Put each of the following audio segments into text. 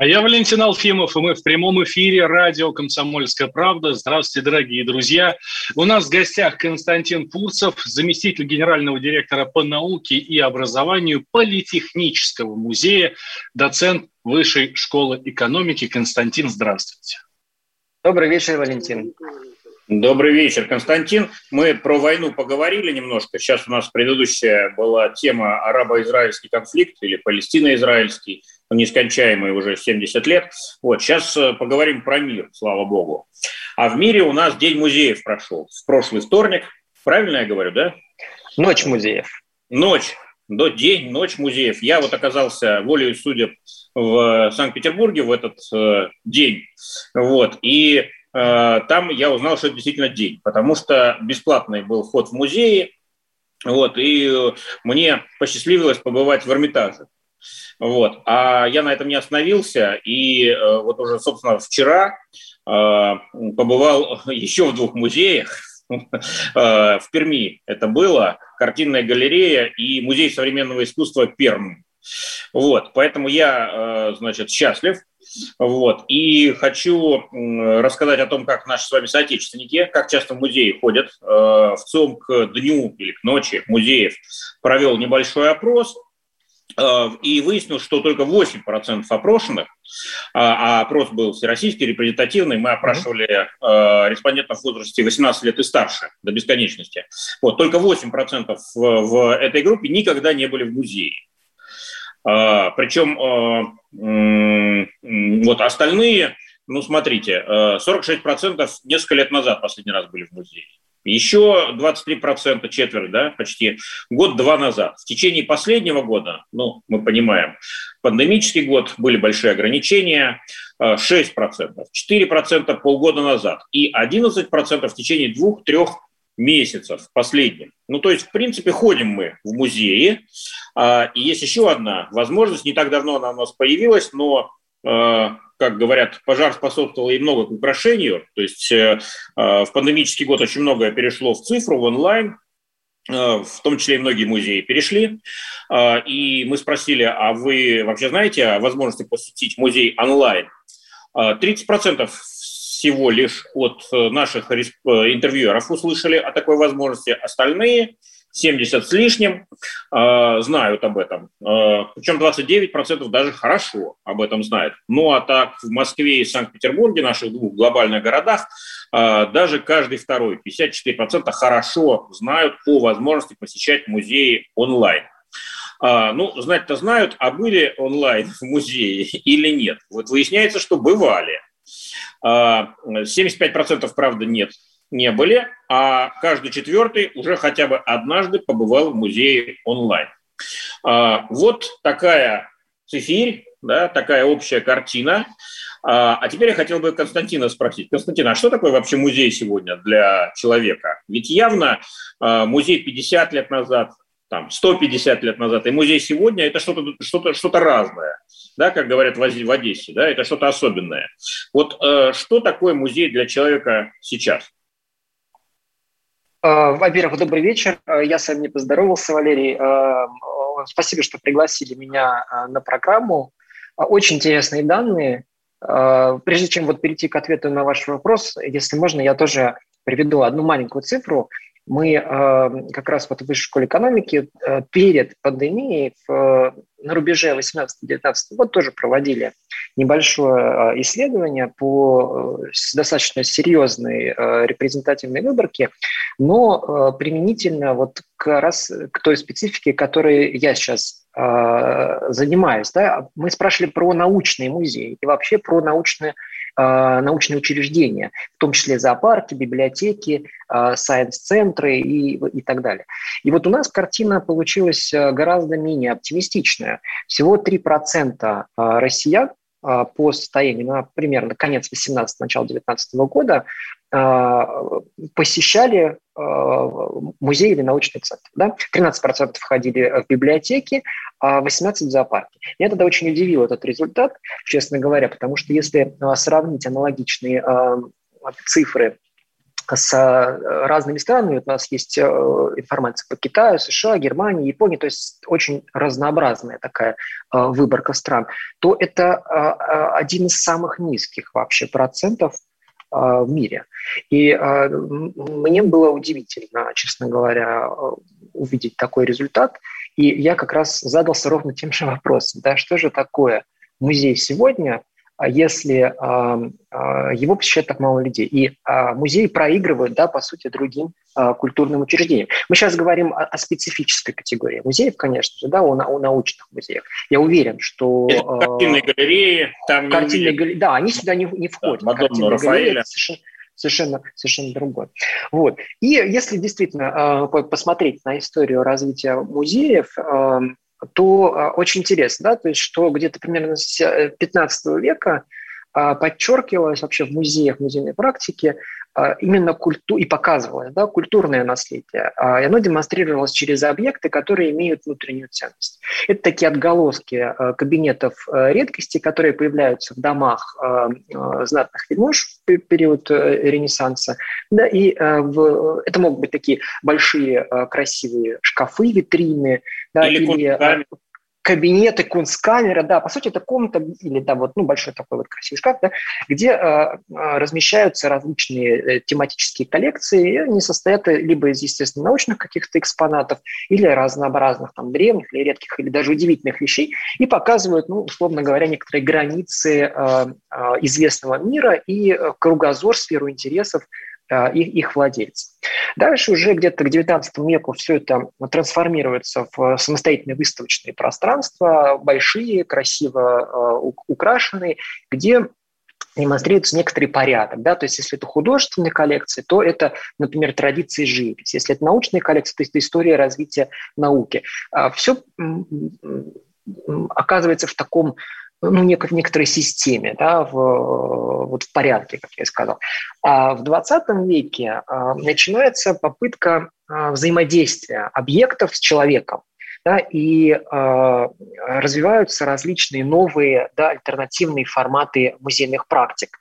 А я Валентин Алфимов, и мы в прямом эфире радио «Комсомольская правда». Здравствуйте, дорогие друзья. У нас в гостях Константин Пурцев, заместитель генерального директора по науке и образованию Политехнического музея, доцент Высшей школы экономики. Константин, здравствуйте. Добрый вечер, Валентин. Добрый вечер, Константин. Мы про войну поговорили немножко. Сейчас у нас предыдущая была тема арабо-израильский конфликт или палестино-израильский нескончаемый уже 70 лет. Вот, сейчас э, поговорим про мир, слава богу. А в мире у нас День музеев прошел. В прошлый вторник. Правильно я говорю, да? Ночь музеев. Ночь. До день, ночь музеев. Я вот оказался волею судеб в Санкт-Петербурге в этот э, день. Вот. И э, там я узнал, что это действительно день, потому что бесплатный был вход в музеи. Вот, и э, мне посчастливилось побывать в Эрмитаже. Вот. А я на этом не остановился, и э, вот уже, собственно, вчера э, побывал еще в двух музеях. Э, в Перми это было, картинная галерея и музей современного искусства Перм. Вот, поэтому я, значит, счастлив. Вот, и хочу рассказать о том, как наши с вами соотечественники, как часто в музеи ходят. В ЦОМ к дню или к ночи музеев провел небольшой опрос – и выяснилось, что только 8% опрошенных, а, а опрос был всероссийский, репрезентативный, мы опрашивали э, респондентов в возрасте 18 лет и старше, до бесконечности. Вот, только 8% в, в этой группе никогда не были в музее. Э, причем вот остальные, ну смотрите, 46% несколько лет назад последний раз были в музее. Еще 23%, четверть, да, почти год-два назад. В течение последнего года, ну, мы понимаем, пандемический год, были большие ограничения, 6%, э, 4% полгода назад и 11% в течение двух-трех месяцев последних. Ну, то есть, в принципе, ходим мы в музеи. А, и есть еще одна возможность, не так давно она у нас появилась, но э, как говорят, пожар способствовал и много к украшению. То есть э, э, в пандемический год очень многое перешло в цифру, в онлайн, э, в том числе и многие музеи перешли. И мы спросили, а вы вообще знаете о возможности посетить музей онлайн? 30% всего лишь от наших интервьюеров услышали о такой возможности. Остальные 70 с лишним э, знают об этом. Э, причем 29% даже хорошо об этом знают. Ну а так в Москве и Санкт-Петербурге, наших двух глобальных городах, э, даже каждый второй, 54% хорошо знают по возможности посещать музеи онлайн. А, ну, знать-то знают, а были онлайн в музее или нет? Вот выясняется, что бывали. 75% правда нет не были, а каждый четвертый уже хотя бы однажды побывал в музее онлайн. А, вот такая цифирь, да, такая общая картина. А, а теперь я хотел бы Константина спросить. Константин, а что такое вообще музей сегодня для человека? Ведь явно а, музей 50 лет назад, там, 150 лет назад и музей сегодня – это что-то что что разное, да, как говорят в Одессе, да, это что-то особенное. Вот э, что такое музей для человека сейчас? Э, во-первых, добрый вечер. Э, я с вами не поздоровался, Валерий. Э, спасибо, что пригласили меня на программу. Очень интересные данные. Прежде чем вот перейти к ответу на ваш вопрос, если можно, я тоже приведу одну маленькую цифру мы э, как раз вот в высшей школе экономики э, перед пандемией э, на рубеже 18-19 год тоже проводили небольшое исследование по достаточно серьезной репрезентативной выборке, но применительно вот к, раз, к той специфике, которой я сейчас занимаюсь. Да? Мы спрашивали про научные музеи и вообще про научные Э, научные учреждения, в том числе зоопарки, библиотеки, сайенс-центры и, и так далее. И вот у нас картина получилась э, гораздо менее оптимистичная. Всего 3% россиян по состоянию на примерно конец 18 начало 19 года посещали музеи или научные центры. Да? 13% входили в библиотеки, а 18% в зоопарке. Меня тогда очень удивил этот результат, честно говоря, потому что если сравнить аналогичные цифры с э, разными странами. У нас есть э, информация по Китаю, США, Германии, Японии, то есть очень разнообразная такая э, выборка стран, то это один из самых низких вообще процентов в мире. И мне было удивительно, честно говоря, увидеть такой результат. И я как раз задался ровно тем же вопросом, да, что же такое музей сегодня, если а, его посещает так мало людей. И а, музеи проигрывают, да, по сути, другим культурным учреждениям. Мы сейчас говорим о, о специфической категории музеев, конечно же, да, о, о научных музеях. Я уверен, что... Картинные галереи, там картинные галереи, Да, они сюда не, не входят. Да, картинные галереи совершенно, совершенно, совершенно другое. Вот. И если действительно посмотреть на историю развития музеев, то а, очень интересно, да, то есть что где-то примерно с 15 э, века а, подчеркивалось вообще в музеях, в музейной практике именно культу и показывалось да, культурное наследие. И оно демонстрировалось через объекты, которые имеют внутреннюю ценность. Это такие отголоски кабинетов редкости, которые появляются в домах знатных вельмож в период э, Ренессанса. Да, и в, это могут быть такие большие красивые шкафы, витрины, да, или, или кабинеты, кунсткамера, да, по сути, это комната или да, вот, ну, большой такой вот красивый шкаф, да, где э, размещаются различные э, тематические коллекции, и они состоят либо из, естественно, научных каких-то экспонатов, или разнообразных там древних, или редких, или даже удивительных вещей, и показывают, ну, условно говоря, некоторые границы э, э, известного мира и э, кругозор, сферу интересов э, их, их владельцев. Дальше уже где-то к XIX веку все это трансформируется в самостоятельные выставочные пространства, большие, красиво э, украшенные, где демонстрируется некоторый порядок. Да? То есть если это художественные коллекции, то это, например, традиции живописи. Если это научные коллекции, то это история развития науки. А Все оказывается в таком ну, нек- в некоторой системе, да, в, вот в порядке, как я сказал. А в 20 веке а, начинается попытка а, взаимодействия объектов с человеком. Да, и э, развиваются различные новые да, альтернативные форматы музейных практик.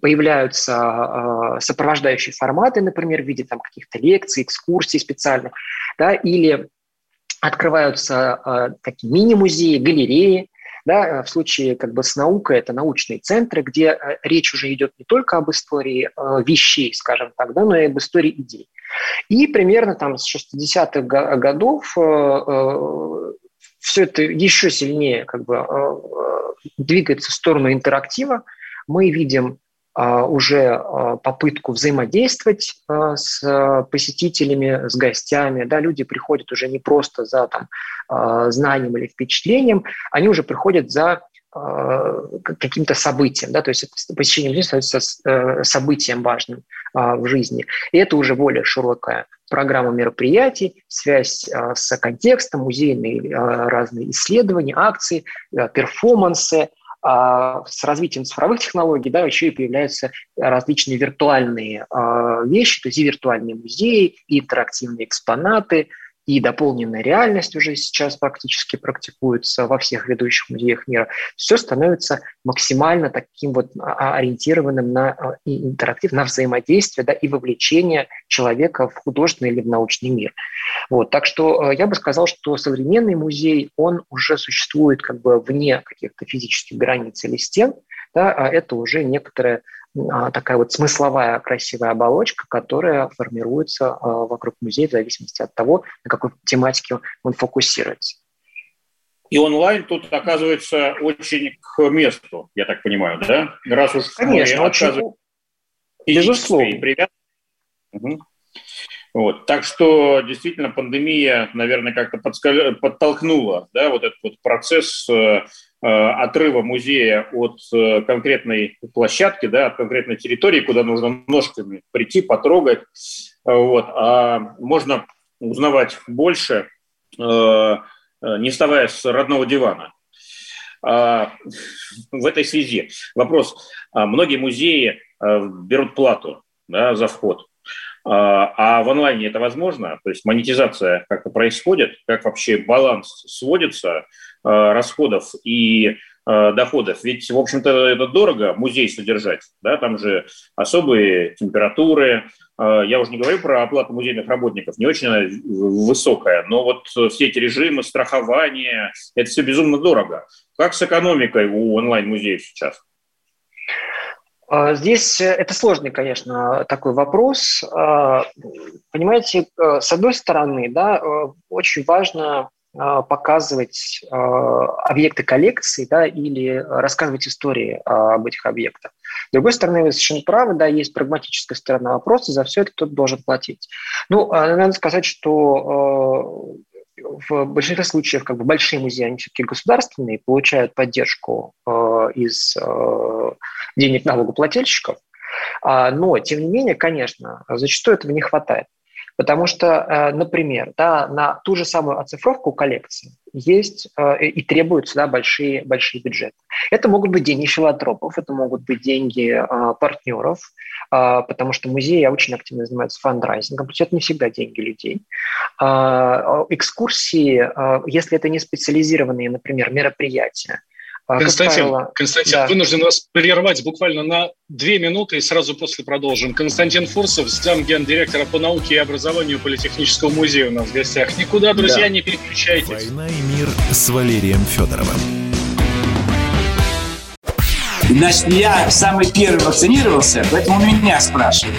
Появляются э, сопровождающие форматы, например, в виде там, каких-то лекций, экскурсий специальных, да, или открываются э, такие мини-музеи, галереи, да, в случае как бы с наукой это научные центры, где э, речь уже идет не только об истории э, вещей, скажем так, да, но и об истории идей. И примерно там с 60-х годов э, все это еще сильнее как бы двигается в сторону интерактива. Мы видим уже а, попытку взаимодействовать а, с посетителями, с гостями. Да, люди приходят уже не просто за там, знанием или впечатлением, они уже приходят за каким-то событием, да, то есть посещение музея становится э, событием важным в жизни. И это уже более широкая программа мероприятий, связь с контекстом, музейные разные исследования, акции, перформансы, а с развитием цифровых технологий да, еще и появляются различные виртуальные а, вещи, то есть и виртуальные музеи, и интерактивные экспонаты, и дополненная реальность уже сейчас практически практикуется во всех ведущих музеях мира. Все становится максимально таким вот а, ориентированным на интерактив, на взаимодействие да, и вовлечение человека в художественный или в научный мир. Вот, так что э, я бы сказал, что современный музей, он уже существует как бы вне каких-то физических границ или стен, да, а это уже некоторая а, такая вот смысловая красивая оболочка, которая формируется а, вокруг музея в зависимости от того, на какой тематике он фокусируется. И онлайн тут оказывается очень к месту, я так понимаю, да? Раз уж Конечно, очень... Безусловно. Угу. Вот. Так что действительно пандемия, наверное, как-то подтолкнула да, вот этот вот процесс э, отрыва музея от э, конкретной площадки, да, от конкретной территории, куда нужно ножками прийти, потрогать. Вот. А можно узнавать больше, не вставая с родного дивана. а, в этой связи вопрос. А, многие музеи берут плату да, за вход. А в онлайне это возможно? То есть монетизация как-то происходит? Как вообще баланс сводится расходов и доходов. Ведь, в общем-то, это дорого музей содержать. Да? Там же особые температуры, а, я уже не говорю про оплату музейных работников, не очень она высокая, но вот все эти режимы страхования, это все безумно дорого. Как с экономикой у онлайн-музеев сейчас? А, здесь э, это сложный, конечно, такой вопрос. А, понимаете, э, с одной стороны, да, э, очень важно а, показывать объекты коллекции да, или рассказывать истории об этих объектах. С другой стороны, вы совершенно правы, да, есть прагматическая сторона вопроса, за все это кто-то должен платить. Ну, надо сказать, что в большинстве случаев как бы большие музеи, они все-таки государственные, получают поддержку из денег налогоплательщиков, но, тем не менее, конечно, зачастую этого не хватает. Потому что, э, например, да, на ту же самую оцифровку коллекции есть э, и требуются да, большие, большие бюджеты. Это могут быть деньги филантропов, это могут быть деньги э, партнеров, потому что музеи очень активно занимаются фандрайзингом, то есть это не всегда деньги людей. Экскурсии, если это не специализированные, например, мероприятия, а, Константин, правило, Константин да. вынужден вас прервать буквально на две минуты и сразу после продолжим. Константин Фурсов, замгендиректора по науке и образованию Политехнического музея у нас в гостях. Никуда, друзья, да. не переключайтесь. «Война и мир» с Валерием Федоровым. Значит, я самый первый вакцинировался, поэтому меня спрашивают.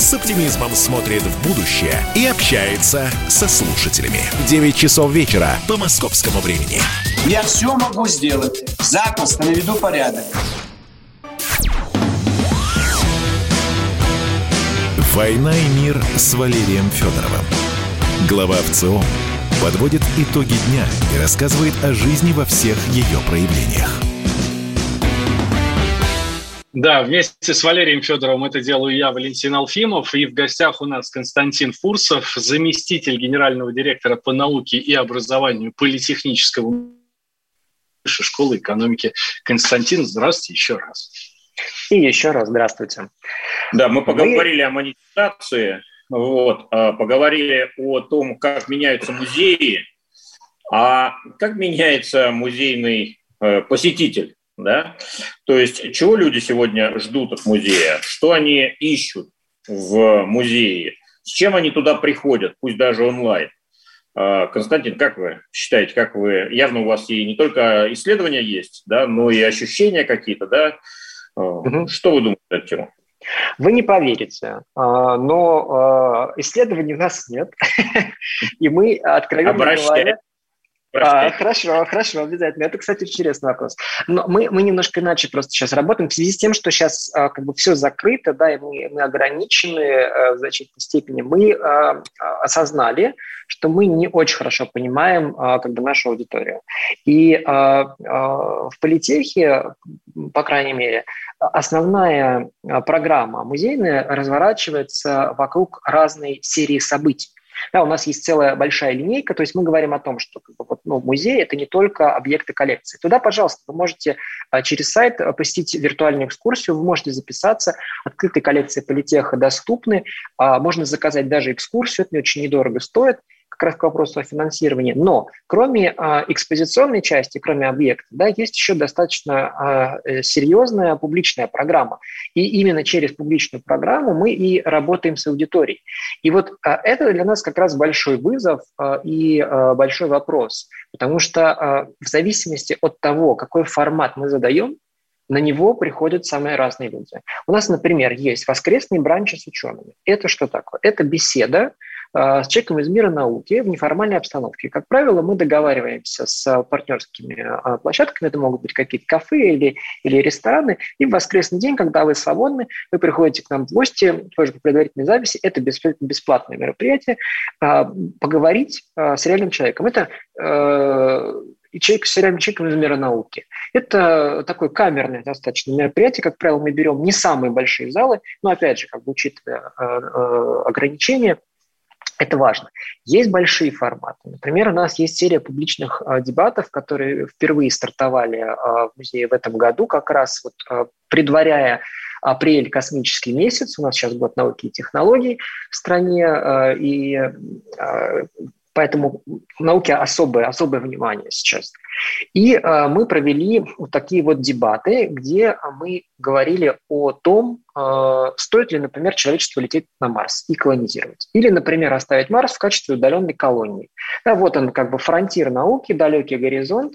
с оптимизмом смотрит в будущее и общается со слушателями. 9 часов вечера по московскому времени. Я все могу сделать. Запросто наведу порядок. «Война и мир» с Валерием Федоровым. Глава ВЦО подводит итоги дня и рассказывает о жизни во всех ее проявлениях. Да, вместе с Валерием Федоровым это делаю я, Валентин Алфимов, и в гостях у нас Константин Фурсов, заместитель генерального директора по науке и образованию Политехнического высшей школы экономики. Константин, здравствуйте еще раз. И еще раз здравствуйте. Да, мы поговорили мы... о монетизации, вот, а, поговорили о том, как меняются музеи, а как меняется музейный э, посетитель да? То есть чего люди сегодня ждут от музея? Что они ищут в музее? С чем они туда приходят, пусть даже онлайн? А, Константин, как вы считаете, как вы, явно у вас и не только исследования есть, да, но и ощущения какие-то, да? Угу. Что вы думаете на эту тему? Вы не поверите, а, но исследований у нас нет, и мы откровенно говоря... А, хорошо, хорошо, обязательно. Это, кстати, интересный вопрос. Но мы, мы немножко иначе просто сейчас работаем в связи с тем, что сейчас а, как бы все закрыто, да, и мы, мы ограничены а, в значительной степени. Мы а, осознали, что мы не очень хорошо понимаем а, как бы нашу аудиторию. И а, а, в политехе, по крайней мере, основная программа музейная разворачивается вокруг разной серии событий. Да, у нас есть целая большая линейка, то есть мы говорим о том, что вот, ну, музей – это не только объекты коллекции. Туда, пожалуйста, вы можете а, через сайт а, посетить виртуальную экскурсию, вы можете записаться, открытые коллекции политеха доступны, а, можно заказать даже экскурсию, это не очень недорого стоит – как раз к вопросу о финансировании. Но кроме а, экспозиционной части, кроме объекта, да, есть еще достаточно а, э, серьезная публичная программа. И именно через публичную программу мы и работаем с аудиторией. И вот а, это для нас как раз большой вызов и большой вопрос. Потому что в зависимости от того, какой формат мы задаем, на него приходят самые разные люди. У нас, например, есть воскресный бранч с учеными. Это что такое? Это беседа с человеком из мира науки в неформальной обстановке. Как правило, мы договариваемся с партнерскими площадками, это могут быть какие-то кафе или, или рестораны, и в воскресный день, когда вы свободны, вы приходите к нам в гости, тоже по предварительной записи, это бесплатное мероприятие, поговорить с реальным человеком. Это и человек с реальным человеком из мира науки. Это такое камерное достаточно мероприятие. Как правило, мы берем не самые большие залы, но, опять же, как бы учитывая э, э, ограничения, это важно. Есть большие форматы. Например, у нас есть серия публичных э, дебатов, которые впервые стартовали в музее в этом году, как раз вот предваряя апрель космический месяц, у нас сейчас год науки и технологий в стране, и Поэтому науке особое, особое внимание сейчас. И э, мы провели вот такие вот дебаты, где мы говорили о том, э, стоит ли, например, человечество лететь на Марс и колонизировать. Или, например, оставить Марс в качестве удаленной колонии. Да, вот он как бы фронтир науки, далекий горизонт.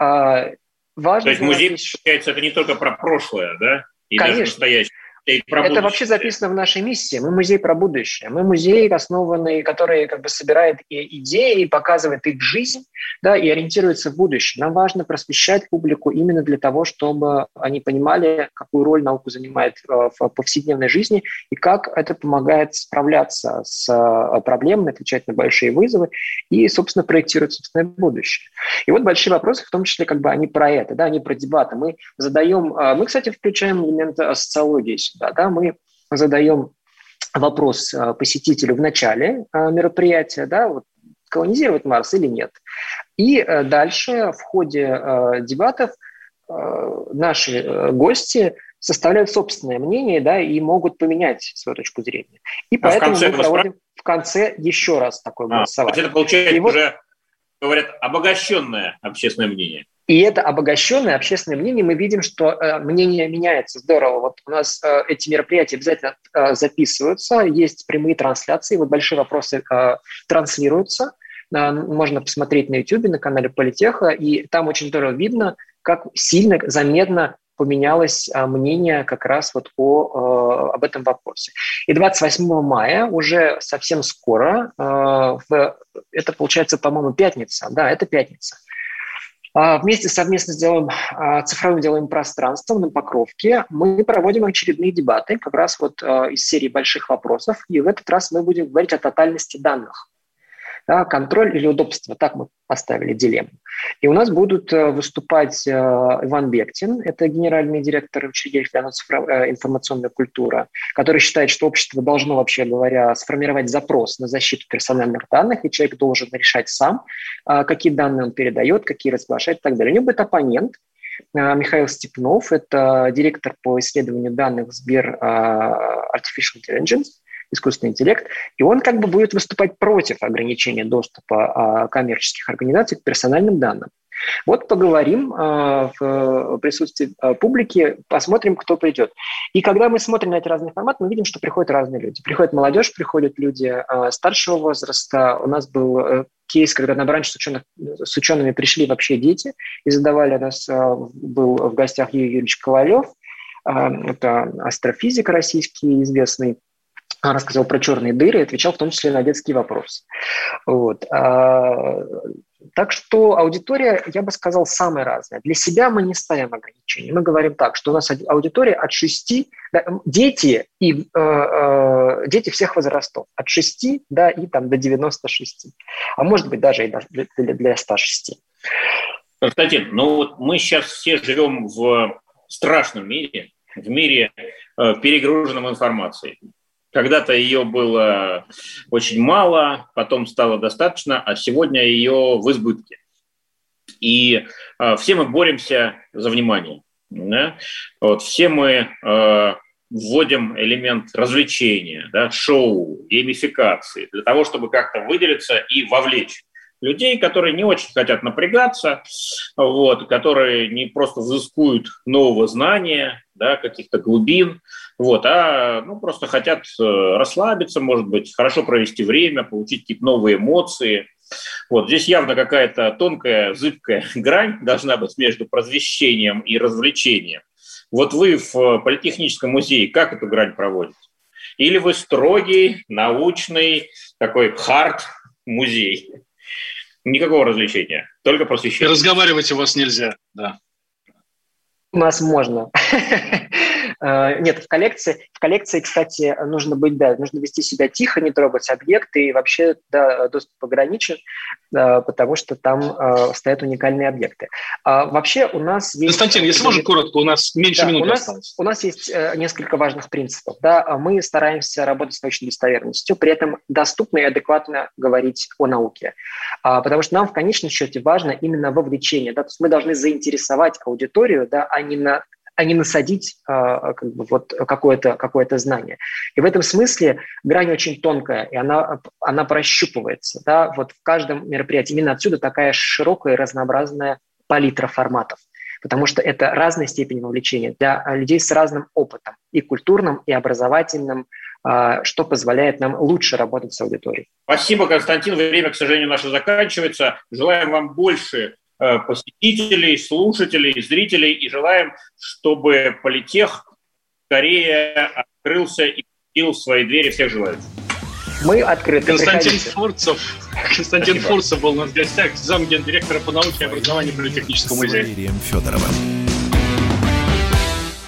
Э, важно То есть музей, получается, это не только про прошлое, да? И Конечно. даже настоящее. Это вообще записано в нашей миссии. Мы музей про будущее. Мы музей, основанный, который как бы собирает идеи, показывает их жизнь, да, и ориентируется в будущее. Нам важно просвещать публику именно для того, чтобы они понимали, какую роль наука занимает э, в повседневной жизни и как это помогает справляться с э, проблемами, отвечать на большие вызовы и, собственно, проектировать собственное будущее. И вот большие вопросы, в том числе, как бы они про это, да, они про дебаты. Мы задаем, э, мы, кстати, включаем элемент социологии сюда. Да? Мы задаем вопрос э, посетителю в начале э, мероприятия, да, вот, колонизировать Марс или нет. И э, дальше в ходе дебатов наши гости составляют собственное мнение, да, и могут поменять свою точку зрения. И а поэтому мы проводим в конце еще раз такое а, голосование. Это получается и уже, вот, говорят, обогащенное общественное мнение. И это обогащенное общественное мнение, мы видим, что э, мнение меняется. Здорово. Вот у нас э, эти мероприятия обязательно э, записываются, есть прямые трансляции, вот большие вопросы э, транслируются. Э, можно посмотреть на YouTube, на канале Политеха, и там очень здорово видно, как сильно, заметно поменялось э, мнение как раз вот о, э, об этом вопросе. И 28 мая, уже совсем скоро, э, в, это получается, по-моему, пятница, да, это пятница – вместе совместно сделаем а, цифровым делаем пространство на Покровке. Мы проводим очередные дебаты, как раз вот а, из серии больших вопросов. И в этот раз мы будем говорить о тотальности данных да, контроль или удобство, так мы поставили дилемму. И у нас будут э, выступать э, Иван Бектин, это генеральный директор учреждения э, информационная культура, который считает, что общество должно, вообще говоря, сформировать запрос на защиту персональных данных, и человек должен решать сам, какие данные он передает, какие разглашает и так далее. У него будет оппонент, Михаил Степнов, это директор по исследованию данных Сбер Artificial Intelligence, искусственный интеллект, и он как бы будет выступать против ограничения доступа а, коммерческих организаций к персональным данным. Вот поговорим э, в присутствии э, публики, посмотрим, кто придет. И когда мы смотрим на эти разные форматы, мы видим, что приходят разные люди. Приходит молодежь, приходят люди э, старшего возраста. У нас был э, кейс, когда на бранч с, ученых, с учеными пришли вообще дети и задавали нас, э, был в гостях Юрий Юрьевич Ковалев, э, это астрофизик российский известный, рассказал про черные дыры и отвечал в том числе на детские вопросы. Вот. А, так что аудитория, я бы сказал, самая разная. Для себя мы не ставим ограничений. Мы говорим так, что у нас аудитория от 6, да, дети, и, э, э, дети всех возрастов, от 6 да, и там, до 96, а может быть даже и для, для 106. Константин, ну вот мы сейчас все живем в страшном мире, в мире э, перегруженном информацией. Когда-то ее было очень мало, потом стало достаточно, а сегодня ее в избытке. И э, все мы боремся за внимание. Да? Вот, все мы э, вводим элемент развлечения, да, шоу, геймификации, для того, чтобы как-то выделиться и вовлечь людей, которые не очень хотят напрягаться, вот, которые не просто взыскуют нового знания, да, каких-то глубин, вот, а ну, просто хотят э, расслабиться, может быть, хорошо провести время, получить какие-то новые эмоции. Вот, здесь явно какая-то тонкая, зыбкая грань должна быть между просвещением и развлечением. Вот вы в Политехническом музее как эту грань проводите? Или вы строгий, научный, такой хард-музей? Никакого развлечения, только просвещение. И разговаривать у вас нельзя, да. У нас можно. Э, нет, в коллекции, в коллекции, кстати, нужно быть, да, нужно вести себя тихо, не трогать объекты, и вообще, да, доступ ограничен, э, потому что там э, стоят уникальные объекты. А вообще у нас есть... Константин, если можно коротко, у нас меньше да, минуты у нас, осталось. У нас есть несколько важных принципов. Да? Мы стараемся работать с научной достоверностью, при этом доступно и адекватно говорить о науке. А, потому что нам в конечном счете важно именно вовлечение. Да? То есть мы должны заинтересовать аудиторию, да, а не на а не насадить а, как бы, вот какое-то какое знание. И в этом смысле грань очень тонкая, и она, она прощупывается. Да? Вот в каждом мероприятии. Именно отсюда такая широкая и разнообразная палитра форматов потому что это разная степень вовлечения для людей с разным опытом, и культурным, и образовательным, а, что позволяет нам лучше работать с аудиторией. Спасибо, Константин. Время, к сожалению, наше заканчивается. Желаем вам больше посетителей, слушателей, зрителей и желаем, чтобы политех скорее открылся и в свои двери всех желающих. Мы открыты. Константин Приходите. Фурцев. Константин Спасибо. Фурцев был у нас в гостях, замгендиректора по науке и образованию Политехнического музея. Федоровым.